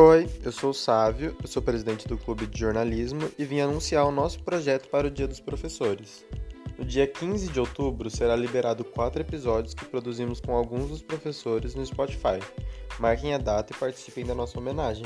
Oi, eu sou o Sávio, eu sou presidente do Clube de Jornalismo e vim anunciar o nosso projeto para o Dia dos Professores. No dia 15 de outubro será liberado quatro episódios que produzimos com alguns dos professores no Spotify. Marquem a data e participem da nossa homenagem.